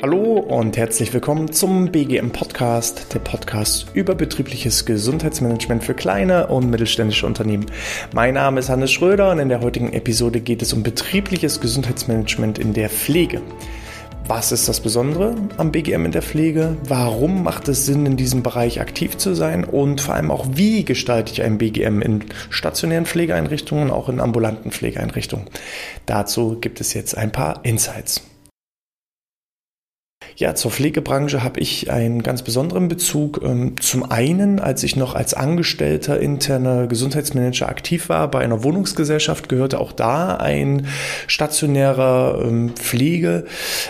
Hallo und herzlich willkommen zum BGM Podcast, der Podcast über betriebliches Gesundheitsmanagement für kleine und mittelständische Unternehmen. Mein Name ist Hannes Schröder und in der heutigen Episode geht es um betriebliches Gesundheitsmanagement in der Pflege. Was ist das Besondere am BGM in der Pflege? Warum macht es Sinn, in diesem Bereich aktiv zu sein? Und vor allem auch, wie gestalte ich ein BGM in stationären Pflegeeinrichtungen auch in ambulanten Pflegeeinrichtungen? Dazu gibt es jetzt ein paar Insights. Ja, zur Pflegebranche habe ich einen ganz besonderen Bezug. Ähm, zum einen, als ich noch als Angestellter interner Gesundheitsmanager aktiv war bei einer Wohnungsgesellschaft, gehörte auch da ein stationärer ähm, Pflege,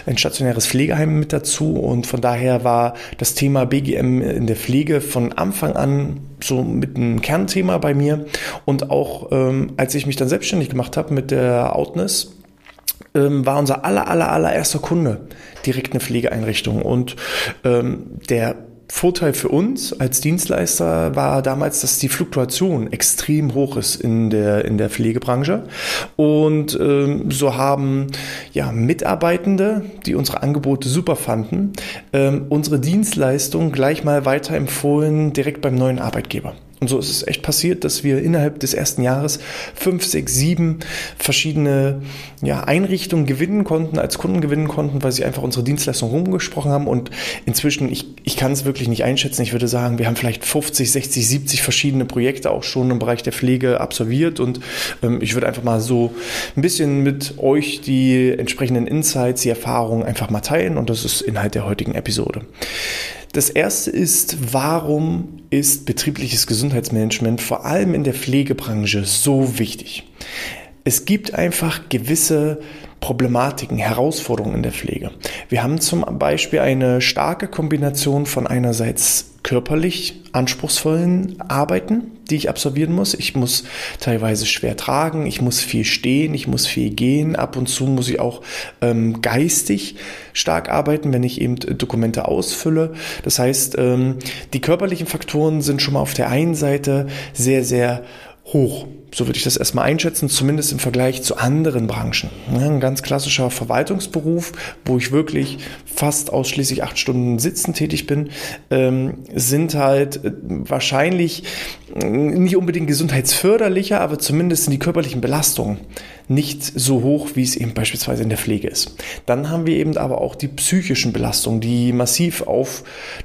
ein stationäres Pflegeheim mit dazu. Und von daher war das Thema BGM in der Pflege von Anfang an so mit einem Kernthema bei mir. Und auch ähm, als ich mich dann selbstständig gemacht habe mit der Outness, ähm, war unser aller, aller, allererster Kunde direkt eine Pflegeeinrichtung. Und ähm, der Vorteil für uns als Dienstleister war damals, dass die Fluktuation extrem hoch ist in der, in der Pflegebranche. Und ähm, so haben ja, Mitarbeitende, die unsere Angebote super fanden, ähm, unsere Dienstleistung gleich mal weiterempfohlen direkt beim neuen Arbeitgeber. Und so ist es echt passiert, dass wir innerhalb des ersten Jahres fünf, sechs, sieben verschiedene ja, Einrichtungen gewinnen konnten, als Kunden gewinnen konnten, weil sie einfach unsere Dienstleistung rumgesprochen haben. Und inzwischen, ich, ich kann es wirklich nicht einschätzen, ich würde sagen, wir haben vielleicht 50, 60, 70 verschiedene Projekte auch schon im Bereich der Pflege absolviert. Und ähm, ich würde einfach mal so ein bisschen mit euch die entsprechenden Insights, die Erfahrungen einfach mal teilen. Und das ist Inhalt der heutigen Episode. Das erste ist, warum ist betriebliches Gesundheitsmanagement vor allem in der Pflegebranche so wichtig? Es gibt einfach gewisse Problematiken, Herausforderungen in der Pflege. Wir haben zum Beispiel eine starke Kombination von einerseits körperlich anspruchsvollen Arbeiten, die ich absolvieren muss. Ich muss teilweise schwer tragen, ich muss viel stehen, ich muss viel gehen. Ab und zu muss ich auch ähm, geistig stark arbeiten, wenn ich eben Dokumente ausfülle. Das heißt, ähm, die körperlichen Faktoren sind schon mal auf der einen Seite sehr, sehr hoch. So würde ich das erstmal einschätzen, zumindest im Vergleich zu anderen Branchen. Ein ganz klassischer Verwaltungsberuf, wo ich wirklich fast ausschließlich acht Stunden sitzen tätig bin, ähm, sind halt äh, wahrscheinlich äh, nicht unbedingt gesundheitsförderlicher, aber zumindest sind die körperlichen Belastungen nicht so hoch, wie es eben beispielsweise in der Pflege ist. Dann haben wir eben aber auch die psychischen Belastungen, die massiv auf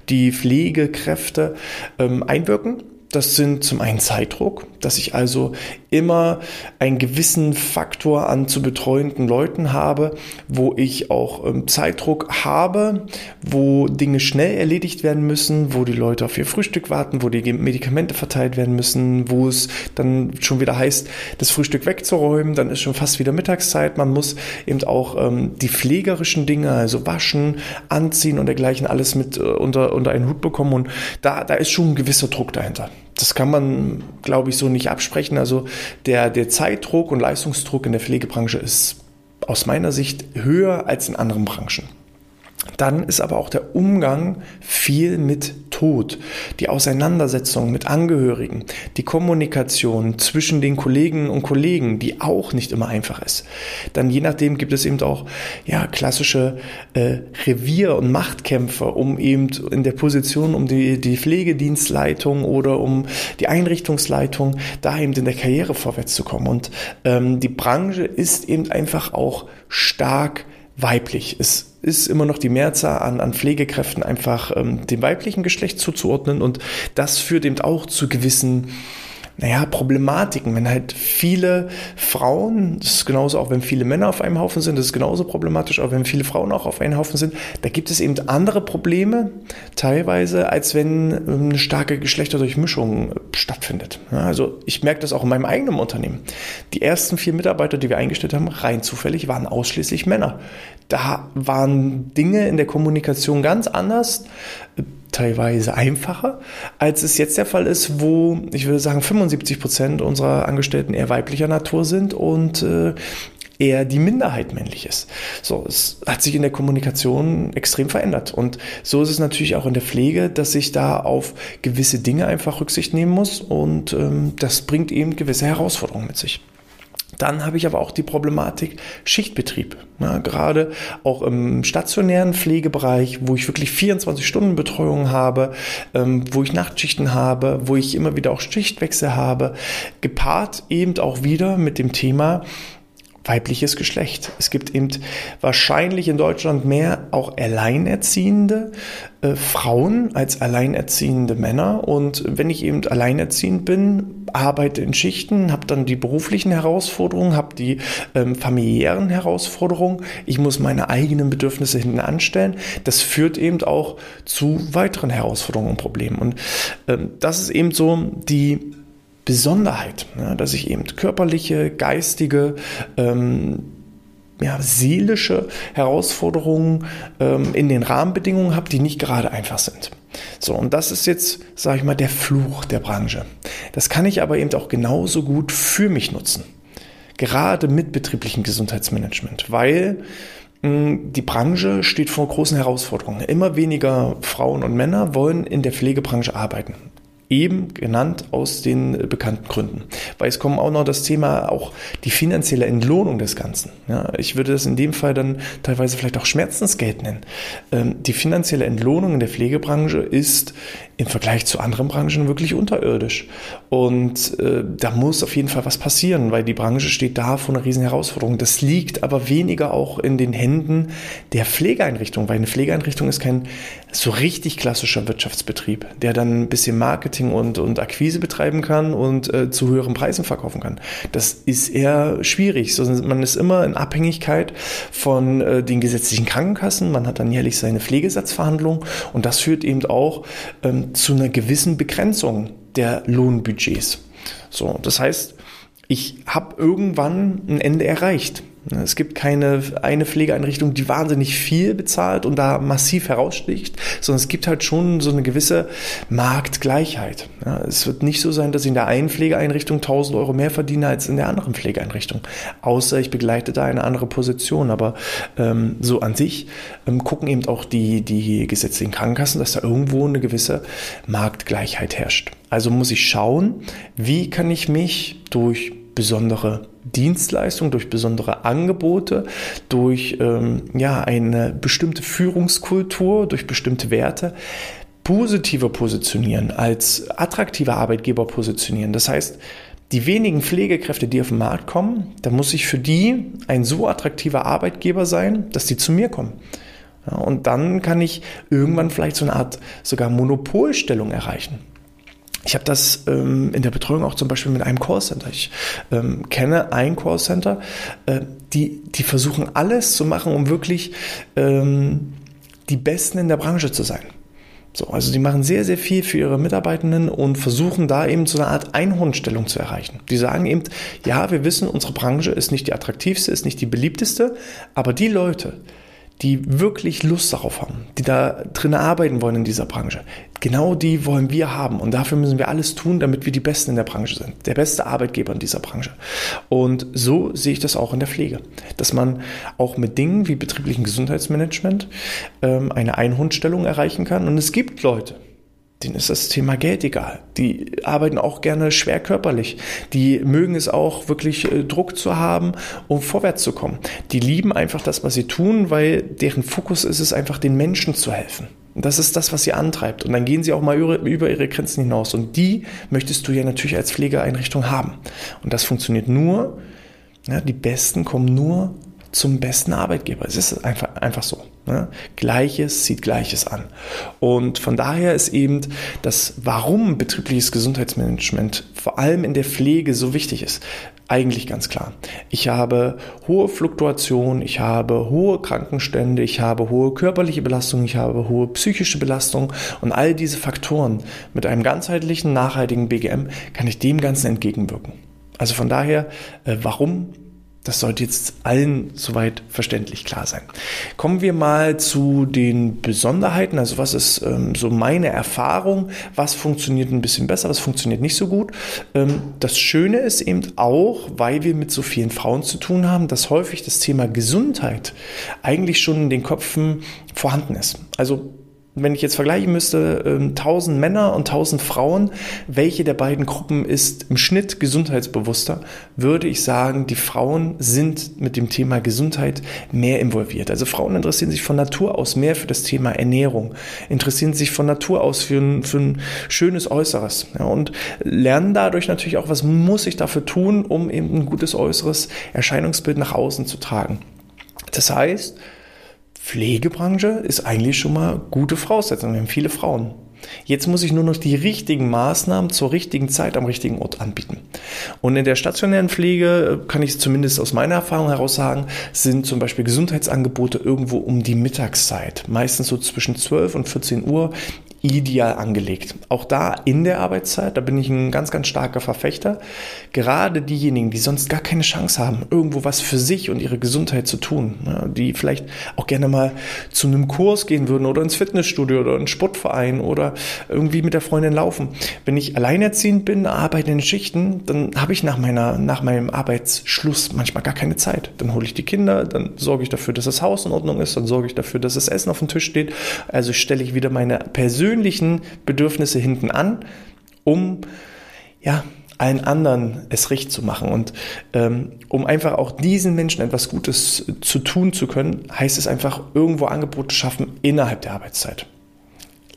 die Pflegekräfte ähm, einwirken das sind zum einen Zeitdruck, dass ich also immer einen gewissen Faktor an zu betreuenden Leuten habe, wo ich auch ähm, Zeitdruck habe, wo Dinge schnell erledigt werden müssen, wo die Leute auf ihr Frühstück warten, wo die Medikamente verteilt werden müssen, wo es dann schon wieder heißt, das Frühstück wegzuräumen, dann ist schon fast wieder Mittagszeit. Man muss eben auch ähm, die pflegerischen Dinge, also waschen, anziehen und dergleichen alles mit äh, unter, unter einen Hut bekommen und da, da ist schon ein gewisser Druck dahinter das kann man, glaube ich, so nicht absprechen. Also der, der Zeitdruck und Leistungsdruck in der Pflegebranche ist aus meiner Sicht höher als in anderen Branchen. Dann ist aber auch der Umgang viel mit Tod, die Auseinandersetzung mit Angehörigen, die Kommunikation zwischen den Kollegen und Kollegen, die auch nicht immer einfach ist. Dann je nachdem gibt es eben auch ja klassische äh, Revier- und Machtkämpfe, um eben in der Position um die, die Pflegedienstleitung oder um die Einrichtungsleitung da eben in der Karriere vorwärts zu kommen. Und ähm, die Branche ist eben einfach auch stark weiblich. Es ist immer noch die Mehrzahl an, an Pflegekräften einfach ähm, dem weiblichen Geschlecht zuzuordnen und das führt eben auch zu gewissen naja, Problematiken. Wenn halt viele Frauen, das ist genauso auch wenn viele Männer auf einem Haufen sind, das ist genauso problematisch, auch wenn viele Frauen auch auf einem Haufen sind, da gibt es eben andere Probleme teilweise, als wenn eine starke Geschlechterdurchmischung stattfindet. also ich merke das auch in meinem eigenen Unternehmen. Die ersten vier Mitarbeiter, die wir eingestellt haben, rein zufällig, waren ausschließlich Männer. Da waren Dinge in der Kommunikation ganz anders teilweise einfacher, als es jetzt der Fall ist, wo ich würde sagen 75 Prozent unserer Angestellten eher weiblicher Natur sind und äh, eher die Minderheit männlich ist. So, es hat sich in der Kommunikation extrem verändert. Und so ist es natürlich auch in der Pflege, dass ich da auf gewisse Dinge einfach Rücksicht nehmen muss und ähm, das bringt eben gewisse Herausforderungen mit sich. Dann habe ich aber auch die Problematik Schichtbetrieb. Ja, gerade auch im stationären Pflegebereich, wo ich wirklich 24 Stunden Betreuung habe, ähm, wo ich Nachtschichten habe, wo ich immer wieder auch Schichtwechsel habe, gepaart eben auch wieder mit dem Thema, weibliches Geschlecht. Es gibt eben wahrscheinlich in Deutschland mehr auch alleinerziehende äh, Frauen als alleinerziehende Männer. Und wenn ich eben alleinerziehend bin, arbeite in Schichten, habe dann die beruflichen Herausforderungen, habe die ähm, familiären Herausforderungen. Ich muss meine eigenen Bedürfnisse hinten anstellen. Das führt eben auch zu weiteren Herausforderungen und Problemen. Und ähm, das ist eben so die Besonderheit, ja, dass ich eben körperliche, geistige, ähm, ja, seelische Herausforderungen ähm, in den Rahmenbedingungen habe, die nicht gerade einfach sind. So, und das ist jetzt, sage ich mal, der Fluch der Branche. Das kann ich aber eben auch genauso gut für mich nutzen. Gerade mit betrieblichem Gesundheitsmanagement, weil hm, die Branche steht vor großen Herausforderungen. Immer weniger Frauen und Männer wollen in der Pflegebranche arbeiten. Eben genannt aus den bekannten Gründen. Weil es kommt auch noch das Thema, auch die finanzielle Entlohnung des Ganzen. Ja, ich würde das in dem Fall dann teilweise vielleicht auch Schmerzensgeld nennen. Ähm, die finanzielle Entlohnung in der Pflegebranche ist im Vergleich zu anderen Branchen wirklich unterirdisch. Und äh, da muss auf jeden Fall was passieren, weil die Branche steht da vor einer riesen Herausforderung. Das liegt aber weniger auch in den Händen der Pflegeeinrichtung, weil eine Pflegeeinrichtung ist kein so richtig klassischer Wirtschaftsbetrieb, der dann ein bisschen Marketing und, und Akquise betreiben kann und äh, zu höheren Preisen verkaufen kann. Das ist eher schwierig. Man ist immer in Abhängigkeit von äh, den gesetzlichen Krankenkassen. Man hat dann jährlich seine Pflegesatzverhandlungen und das führt eben auch ähm, zu einer gewissen Begrenzung der Lohnbudgets. So, das heißt, ich habe irgendwann ein Ende erreicht. Es gibt keine eine Pflegeeinrichtung, die wahnsinnig viel bezahlt und da massiv heraussticht, sondern es gibt halt schon so eine gewisse Marktgleichheit. Ja, es wird nicht so sein, dass ich in der einen Pflegeeinrichtung 1000 Euro mehr verdiene als in der anderen Pflegeeinrichtung, außer ich begleite da eine andere Position. Aber ähm, so an sich ähm, gucken eben auch die, die gesetzlichen Krankenkassen, dass da irgendwo eine gewisse Marktgleichheit herrscht. Also muss ich schauen, wie kann ich mich durch besondere Dienstleistung, durch besondere Angebote, durch ähm, ja, eine bestimmte Führungskultur, durch bestimmte Werte positiver positionieren, als attraktiver Arbeitgeber positionieren. Das heißt, die wenigen Pflegekräfte, die auf den Markt kommen, da muss ich für die ein so attraktiver Arbeitgeber sein, dass die zu mir kommen. Ja, und dann kann ich irgendwann vielleicht so eine Art sogar Monopolstellung erreichen. Ich habe das ähm, in der Betreuung auch zum Beispiel mit einem Callcenter. Ich ähm, kenne ein Callcenter, äh, die, die versuchen alles zu machen, um wirklich ähm, die Besten in der Branche zu sein. So, also die machen sehr, sehr viel für ihre Mitarbeitenden und versuchen da eben so eine Art Einhornstellung zu erreichen. Die sagen eben, ja, wir wissen, unsere Branche ist nicht die attraktivste, ist nicht die beliebteste, aber die Leute, die wirklich Lust darauf haben, die da drin arbeiten wollen in dieser Branche. Genau die wollen wir haben und dafür müssen wir alles tun, damit wir die Besten in der Branche sind, der beste Arbeitgeber in dieser Branche. Und so sehe ich das auch in der Pflege, dass man auch mit Dingen wie betrieblichen Gesundheitsmanagement ähm, eine Einhundstellung erreichen kann. Und es gibt Leute, denen ist das Thema Geld egal. Die arbeiten auch gerne schwer körperlich. Die mögen es auch wirklich äh, Druck zu haben, um vorwärts zu kommen. Die lieben einfach das, was sie tun, weil deren Fokus ist es einfach, den Menschen zu helfen. Und das ist das, was sie antreibt. Und dann gehen sie auch mal über, ihre Grenzen hinaus. Und die möchtest du ja natürlich als Pflegeeinrichtung haben. Und das funktioniert nur, ja, die Besten kommen nur zum besten Arbeitgeber. Es ist einfach, einfach so. Ne? Gleiches zieht Gleiches an. Und von daher ist eben das, warum betriebliches Gesundheitsmanagement vor allem in der Pflege so wichtig ist, eigentlich ganz klar. Ich habe hohe Fluktuation, ich habe hohe Krankenstände, ich habe hohe körperliche Belastung, ich habe hohe psychische Belastung und all diese Faktoren mit einem ganzheitlichen, nachhaltigen BGM kann ich dem Ganzen entgegenwirken. Also von daher, äh, warum das sollte jetzt allen soweit verständlich klar sein. Kommen wir mal zu den Besonderheiten. Also was ist ähm, so meine Erfahrung? Was funktioniert ein bisschen besser? Was funktioniert nicht so gut? Ähm, das Schöne ist eben auch, weil wir mit so vielen Frauen zu tun haben, dass häufig das Thema Gesundheit eigentlich schon in den Köpfen vorhanden ist. Also wenn ich jetzt vergleichen müsste, 1000 ähm, Männer und 1000 Frauen, welche der beiden Gruppen ist im Schnitt gesundheitsbewusster, würde ich sagen, die Frauen sind mit dem Thema Gesundheit mehr involviert. Also Frauen interessieren sich von Natur aus mehr für das Thema Ernährung, interessieren sich von Natur aus für ein, für ein schönes Äußeres ja, und lernen dadurch natürlich auch, was muss ich dafür tun, um eben ein gutes äußeres Erscheinungsbild nach außen zu tragen. Das heißt, Pflegebranche ist eigentlich schon mal gute Voraussetzung. Wir haben viele Frauen. Jetzt muss ich nur noch die richtigen Maßnahmen zur richtigen Zeit am richtigen Ort anbieten. Und in der stationären Pflege kann ich zumindest aus meiner Erfahrung heraus sagen, sind zum Beispiel Gesundheitsangebote irgendwo um die Mittagszeit, meistens so zwischen 12 und 14 Uhr ideal angelegt. Auch da in der Arbeitszeit, da bin ich ein ganz, ganz starker Verfechter. Gerade diejenigen, die sonst gar keine Chance haben, irgendwo was für sich und ihre Gesundheit zu tun, die vielleicht auch gerne mal zu einem Kurs gehen würden oder ins Fitnessstudio oder ins Sportverein oder irgendwie mit der Freundin laufen. Wenn ich alleinerziehend bin, arbeite in Schichten, dann habe ich nach meiner, nach meinem Arbeitsschluss manchmal gar keine Zeit. Dann hole ich die Kinder, dann sorge ich dafür, dass das Haus in Ordnung ist, dann sorge ich dafür, dass das Essen auf dem Tisch steht. Also stelle ich wieder meine persönliche persönlichen Bedürfnisse hinten an, um ja, allen anderen es recht zu machen. Und ähm, um einfach auch diesen Menschen etwas Gutes zu tun zu können, heißt es einfach irgendwo Angebote schaffen innerhalb der Arbeitszeit.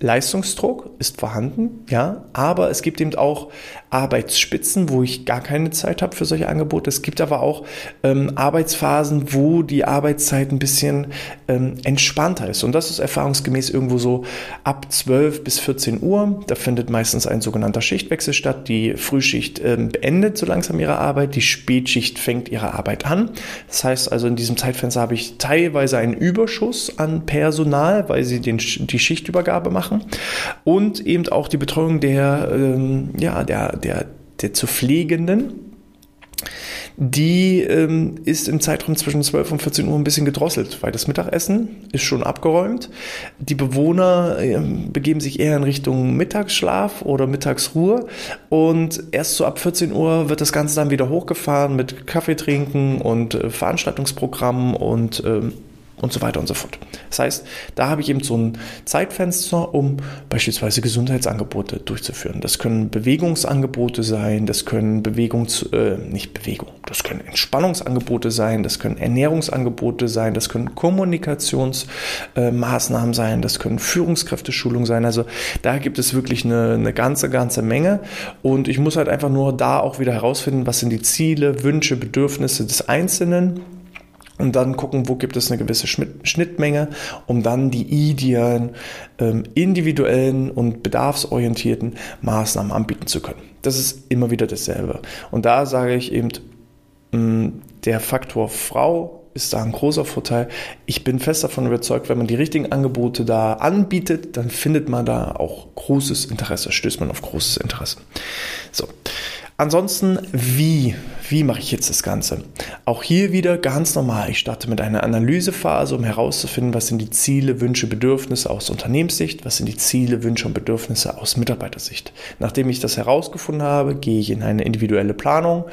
Leistungsdruck ist vorhanden, ja, aber es gibt eben auch Arbeitsspitzen, wo ich gar keine Zeit habe für solche Angebote. Es gibt aber auch ähm, Arbeitsphasen, wo die Arbeitszeit ein bisschen ähm, entspannter ist. Und das ist erfahrungsgemäß irgendwo so ab 12 bis 14 Uhr. Da findet meistens ein sogenannter Schichtwechsel statt. Die Frühschicht ähm, beendet so langsam ihre Arbeit, die Spätschicht fängt ihre Arbeit an. Das heißt also, in diesem Zeitfenster habe ich teilweise einen Überschuss an Personal, weil sie den, die Schichtübergabe machen und eben auch die Betreuung der, ähm, ja, der, der, der zu Pflegenden, die ähm, ist im Zeitraum zwischen 12 und 14 Uhr ein bisschen gedrosselt, weil das Mittagessen ist schon abgeräumt. Die Bewohner ähm, begeben sich eher in Richtung Mittagsschlaf oder Mittagsruhe und erst so ab 14 Uhr wird das Ganze dann wieder hochgefahren mit Kaffee trinken und äh, Veranstaltungsprogrammen und ähm, und so weiter und so fort. Das heißt, da habe ich eben so ein Zeitfenster, um beispielsweise Gesundheitsangebote durchzuführen. Das können Bewegungsangebote sein, das können Bewegungs, äh, nicht Bewegung, das können Entspannungsangebote sein, das können Ernährungsangebote sein, das können Kommunikationsmaßnahmen äh, sein, das können Führungskräfteschulungen sein. Also da gibt es wirklich eine, eine ganze, ganze Menge. Und ich muss halt einfach nur da auch wieder herausfinden, was sind die Ziele, Wünsche, Bedürfnisse des Einzelnen und dann gucken, wo gibt es eine gewisse Schnittmenge, um dann die idealen, ähm, individuellen und bedarfsorientierten Maßnahmen anbieten zu können. Das ist immer wieder dasselbe. Und da sage ich eben, mm, der Faktor Frau ist da ein großer Vorteil. Ich bin fest davon überzeugt, wenn man die richtigen Angebote da anbietet, dann findet man da auch großes Interesse, stößt man auf großes Interesse. So. Ansonsten, wie? Wie mache ich jetzt das Ganze? Auch hier wieder ganz normal. Ich starte mit einer Analysephase, um herauszufinden, was sind die Ziele, Wünsche, Bedürfnisse aus Unternehmenssicht, was sind die Ziele, Wünsche und Bedürfnisse aus Mitarbeitersicht. Nachdem ich das herausgefunden habe, gehe ich in eine individuelle Planung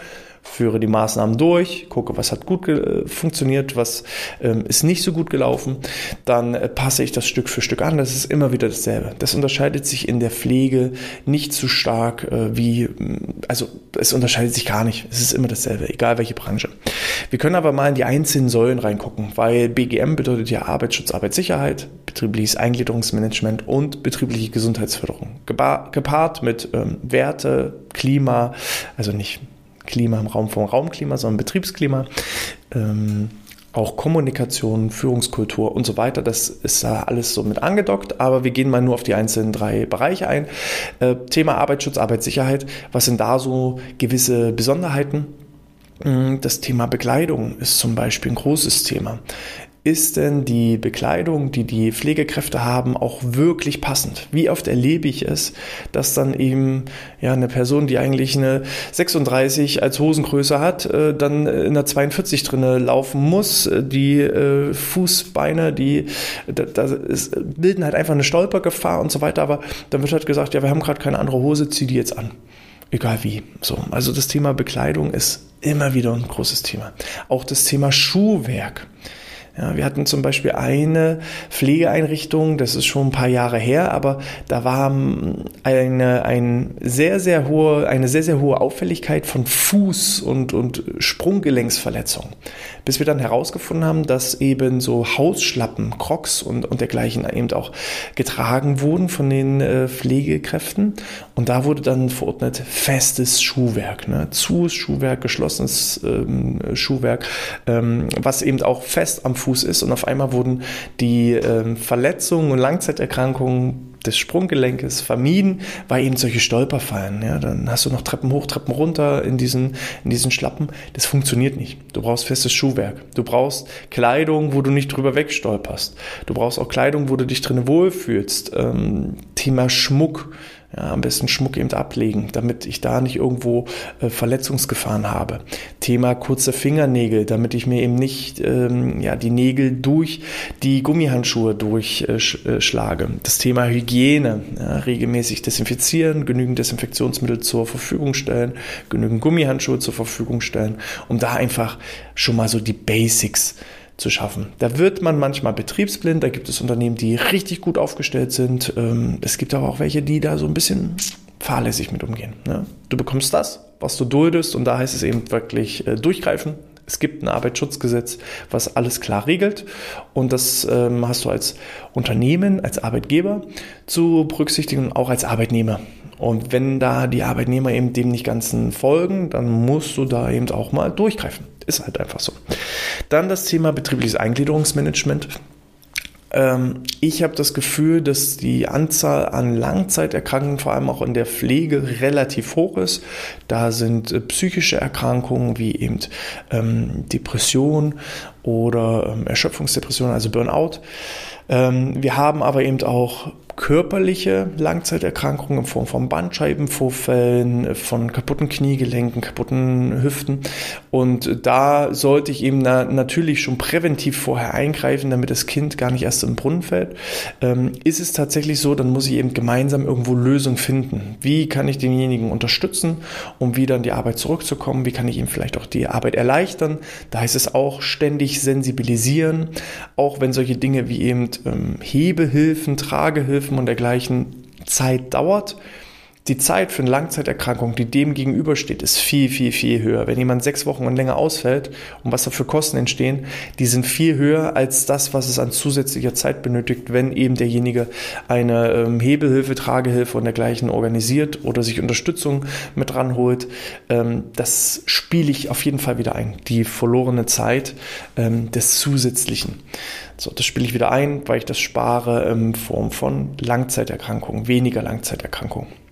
führe die Maßnahmen durch, gucke, was hat gut funktioniert, was ähm, ist nicht so gut gelaufen, dann äh, passe ich das Stück für Stück an. Das ist immer wieder dasselbe. Das unterscheidet sich in der Pflege nicht so stark äh, wie, also es unterscheidet sich gar nicht. Es ist immer dasselbe, egal welche Branche. Wir können aber mal in die einzelnen Säulen reingucken, weil BGM bedeutet ja Arbeitsschutz, Arbeitssicherheit, betriebliches Eingliederungsmanagement und betriebliche Gesundheitsförderung. Gepaart mit ähm, Werte, Klima, also nicht Klima im Raum vom Raumklima, sondern Betriebsklima. Ähm, auch Kommunikation, Führungskultur und so weiter. Das ist da alles so mit angedockt, aber wir gehen mal nur auf die einzelnen drei Bereiche ein. Äh, Thema Arbeitsschutz, Arbeitssicherheit. Was sind da so gewisse Besonderheiten? Mm, das Thema Bekleidung ist zum Beispiel ein großes Thema ist denn die Bekleidung, die die Pflegekräfte haben, auch wirklich passend? Wie oft erlebe ich es, dass dann eben ja eine Person, die eigentlich eine 36 als Hosengröße hat, äh, dann in einer 42 drinne laufen muss. Die äh, Fußbeine, die da, da ist, bilden halt einfach eine Stolpergefahr und so weiter. Aber dann wird halt gesagt, ja, wir haben gerade keine andere Hose, zieh die jetzt an. Egal wie. So, also das Thema Bekleidung ist immer wieder ein großes Thema. Auch das Thema Schuhwerk. Ja, wir hatten zum Beispiel eine Pflegeeinrichtung, das ist schon ein paar Jahre her, aber da war eine, ein sehr, sehr hohe, eine sehr, sehr hohe Auffälligkeit von Fuß- und, und Sprunggelenksverletzungen. Bis wir dann herausgefunden haben, dass eben so Hausschlappen, Crocs und, und dergleichen eben auch getragen wurden von den äh, Pflegekräften. Und da wurde dann verordnet festes Schuhwerk, ne? zu Schuhwerk, geschlossenes ähm, Schuhwerk, ähm, was eben auch fest am Fuß ist. Und auf einmal wurden die ähm, Verletzungen und Langzeiterkrankungen des Sprunggelenkes vermieden, weil eben solche Stolperfallen. Ja, dann hast du noch Treppen hoch, Treppen runter in diesen, in diesen Schlappen. Das funktioniert nicht. Du brauchst festes Schuhwerk. Du brauchst Kleidung, wo du nicht drüber wegstolperst. Du brauchst auch Kleidung, wo du dich drin wohlfühlst. Ähm, Thema Schmuck ja, am besten Schmuck eben ablegen, damit ich da nicht irgendwo äh, Verletzungsgefahren habe. Thema kurze Fingernägel, damit ich mir eben nicht ähm, ja, die Nägel durch die Gummihandschuhe durchschlage. Äh, das Thema Hygiene, ja, regelmäßig desinfizieren, genügend Desinfektionsmittel zur Verfügung stellen, genügend Gummihandschuhe zur Verfügung stellen, um da einfach schon mal so die Basics zu schaffen. Da wird man manchmal betriebsblind, da gibt es Unternehmen, die richtig gut aufgestellt sind. Ähm, es gibt aber auch welche, die da so ein bisschen fahrlässig mit umgehen. Ne? Du bekommst das, was du duldest und da heißt es eben wirklich äh, durchgreifen. Es gibt ein Arbeitsschutzgesetz, was alles klar regelt und das ähm, hast du als Unternehmen, als Arbeitgeber zu berücksichtigen und auch als Arbeitnehmer. Und wenn da die Arbeitnehmer eben dem nicht ganzen folgen, dann musst du da eben auch mal durchgreifen. Ist halt einfach so. Dann das Thema betriebliches Eingliederungsmanagement. Ähm, ich habe das Gefühl, dass die Anzahl an Langzeiterkrankungen, vor allem auch in der Pflege, relativ hoch ist. Da sind äh, psychische Erkrankungen wie eben ähm, Depression oder ähm, Erschöpfungsdepression, also Burnout. wir haben aber eben auch körperliche Langzeiterkrankungen in Form von Bandscheibenvorfällen, von kaputten Kniegelenken, kaputten Hüften. Und da sollte ich eben na, natürlich schon präventiv vorher eingreifen, damit das Kind gar nicht erst im Brunnen fällt. Ähm, ist es tatsächlich so, dann muss ich eben gemeinsam irgendwo Lösungen finden. Wie kann ich denjenigen unterstützen, um wieder in die Arbeit zurückzukommen? Wie kann ich ihm vielleicht auch die Arbeit erleichtern? Da heißt es auch ständig sensibilisieren, auch wenn solche Dinge wie eben ähm, Hebehilfen, Tragehilfen, Impfen und dergleichen Zeit dauert. Die Zeit für eine Langzeiterkrankung, die dem gegenübersteht, ist viel, viel, viel höher. Wenn jemand sechs Wochen und länger ausfällt und was da für Kosten entstehen, die sind viel höher als das, was es an zusätzlicher Zeit benötigt, wenn eben derjenige eine ähm, Hebelhilfe, Tragehilfe und dergleichen organisiert oder sich Unterstützung mit ranholt. Ähm, das spiele ich auf jeden Fall wieder ein. Die verlorene Zeit ähm, des Zusätzlichen. So, das spiele ich wieder ein, weil ich das spare in Form von Langzeiterkrankungen, weniger Langzeiterkrankungen.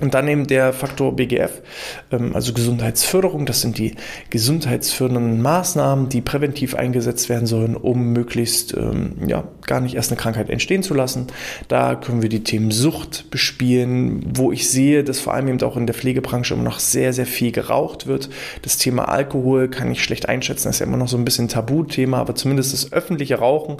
Und dann eben der Faktor BGF, ähm, also Gesundheitsförderung. Das sind die gesundheitsfördernden Maßnahmen, die präventiv eingesetzt werden sollen, um möglichst ähm, ja, gar nicht erst eine Krankheit entstehen zu lassen. Da können wir die Themen Sucht bespielen, wo ich sehe, dass vor allem eben auch in der Pflegebranche immer noch sehr, sehr viel geraucht wird. Das Thema Alkohol kann ich schlecht einschätzen, das ist ja immer noch so ein bisschen Tabuthema, aber zumindest das öffentliche Rauchen,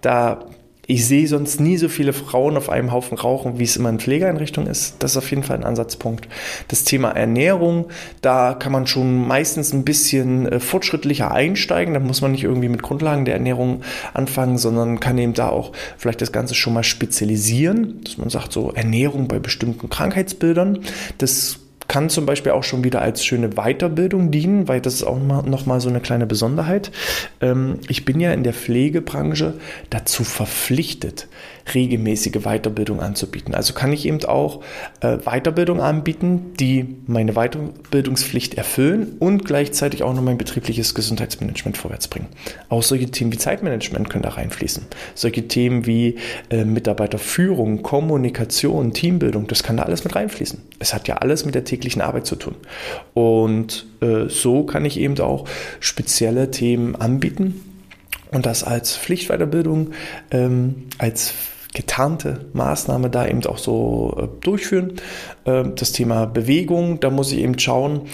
da ich sehe sonst nie so viele Frauen auf einem Haufen rauchen, wie es immer in Pflegeeinrichtungen ist. Das ist auf jeden Fall ein Ansatzpunkt. Das Thema Ernährung, da kann man schon meistens ein bisschen äh, fortschrittlicher einsteigen. Da muss man nicht irgendwie mit Grundlagen der Ernährung anfangen, sondern kann eben da auch vielleicht das Ganze schon mal spezialisieren, dass man sagt, so Ernährung bei bestimmten Krankheitsbildern. Das kann zum Beispiel auch schon wieder als schöne Weiterbildung dienen, weil das ist auch noch mal so eine kleine Besonderheit. Ähm, ich bin ja in der Pflegebranche dazu verpflichtet, regelmäßige Weiterbildung anzubieten. Also kann ich eben auch äh, Weiterbildung anbieten, die meine Weiterbildungspflicht erfüllen und gleichzeitig auch noch mein betriebliches Gesundheitsmanagement vorwärts bringen. Auch solche Themen wie Zeitmanagement können da reinfließen. Solche Themen wie äh, Mitarbeiterführung, Kommunikation, Teambildung, das kann da alles mit reinfließen. Es hat ja alles mit der täglichen Arbeit zu tun. Und äh, so kann ich eben auch spezielle Themen anbieten und das als Pflichtweiterbildung, ähm, als getarnte Maßnahme da eben auch so äh, durchführen. Äh, das Thema Bewegung, da muss ich eben schauen,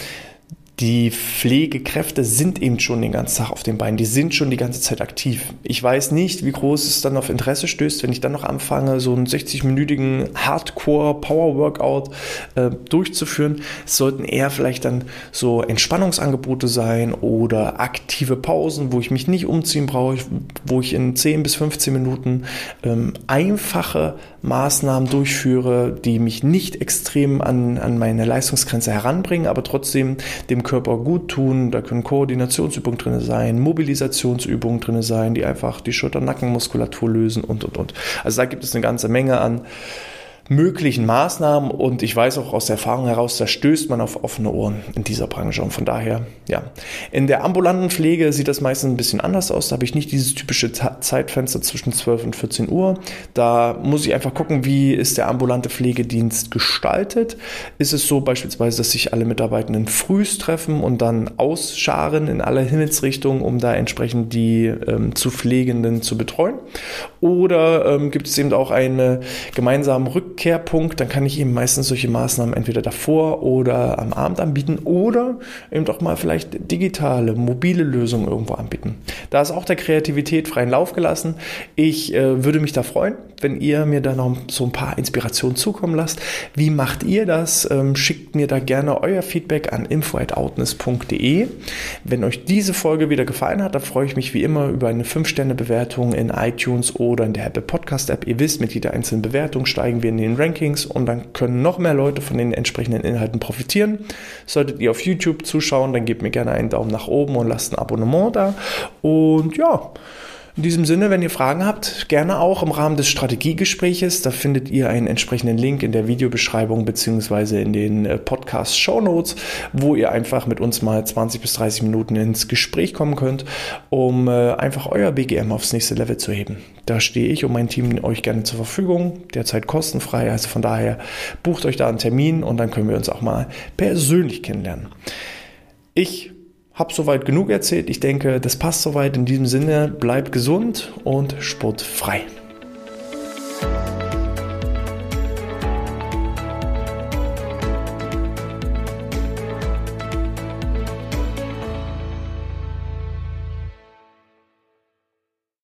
die Pflegekräfte sind eben schon den ganzen Tag auf den Beinen, die sind schon die ganze Zeit aktiv. Ich weiß nicht, wie groß es dann auf Interesse stößt, wenn ich dann noch anfange, so einen 60-minütigen Hardcore-Power-Workout äh, durchzuführen. Es sollten eher vielleicht dann so Entspannungsangebote sein oder aktive Pausen, wo ich mich nicht umziehen brauche, wo ich in 10 bis 15 Minuten ähm, einfache Maßnahmen durchführe, die mich nicht extrem an, an meine Leistungsgrenze heranbringen, aber trotzdem dem Körper gut tun. Da können Koordinationsübungen drin sein, Mobilisationsübungen drin sein, die einfach die Schulter-Nackenmuskulatur lösen und, und, und. Also da gibt es eine ganze Menge an möglichen Maßnahmen und ich weiß auch aus Erfahrung heraus, da stößt man auf offene Ohren in dieser Branche und von daher, ja. In der ambulanten Pflege sieht das meistens ein bisschen anders aus, da habe ich nicht dieses typische Zeitfenster zwischen 12 und 14 Uhr, da muss ich einfach gucken, wie ist der ambulante Pflegedienst gestaltet. Ist es so beispielsweise, dass sich alle Mitarbeitenden frühst treffen und dann ausscharen in alle Himmelsrichtungen, um da entsprechend die ähm, zu Pflegenden zu betreuen? Oder ähm, gibt es eben auch einen gemeinsamen Rück Rückkehrpunkt, dann kann ich ihm meistens solche Maßnahmen entweder davor oder am Abend anbieten oder eben doch mal vielleicht digitale, mobile Lösungen irgendwo anbieten. Da ist auch der Kreativität freien Lauf gelassen. Ich äh, würde mich da freuen, wenn ihr mir da noch so ein paar Inspirationen zukommen lasst. Wie macht ihr das? Ähm, schickt mir da gerne euer Feedback an info@outness.de. Wenn euch diese Folge wieder gefallen hat, dann freue ich mich wie immer über eine 5-Sterne-Bewertung in iTunes oder in der Apple Podcast App. Ihr wisst, mit jeder einzelnen Bewertung steigen wir in den Rankings und dann können noch mehr Leute von den entsprechenden Inhalten profitieren. Solltet ihr auf YouTube zuschauen, dann gebt mir gerne einen Daumen nach oben und lasst ein Abonnement da. Und ja, in diesem Sinne, wenn ihr Fragen habt, gerne auch im Rahmen des Strategiegespräches. Da findet ihr einen entsprechenden Link in der Videobeschreibung beziehungsweise in den äh, Podcast Show Notes, wo ihr einfach mit uns mal 20 bis 30 Minuten ins Gespräch kommen könnt, um äh, einfach euer BGM aufs nächste Level zu heben. Da stehe ich und mein Team euch gerne zur Verfügung, derzeit kostenfrei. Also von daher bucht euch da einen Termin und dann können wir uns auch mal persönlich kennenlernen. Ich habe soweit genug erzählt. Ich denke, das passt soweit. In diesem Sinne, bleibt gesund und sportfrei.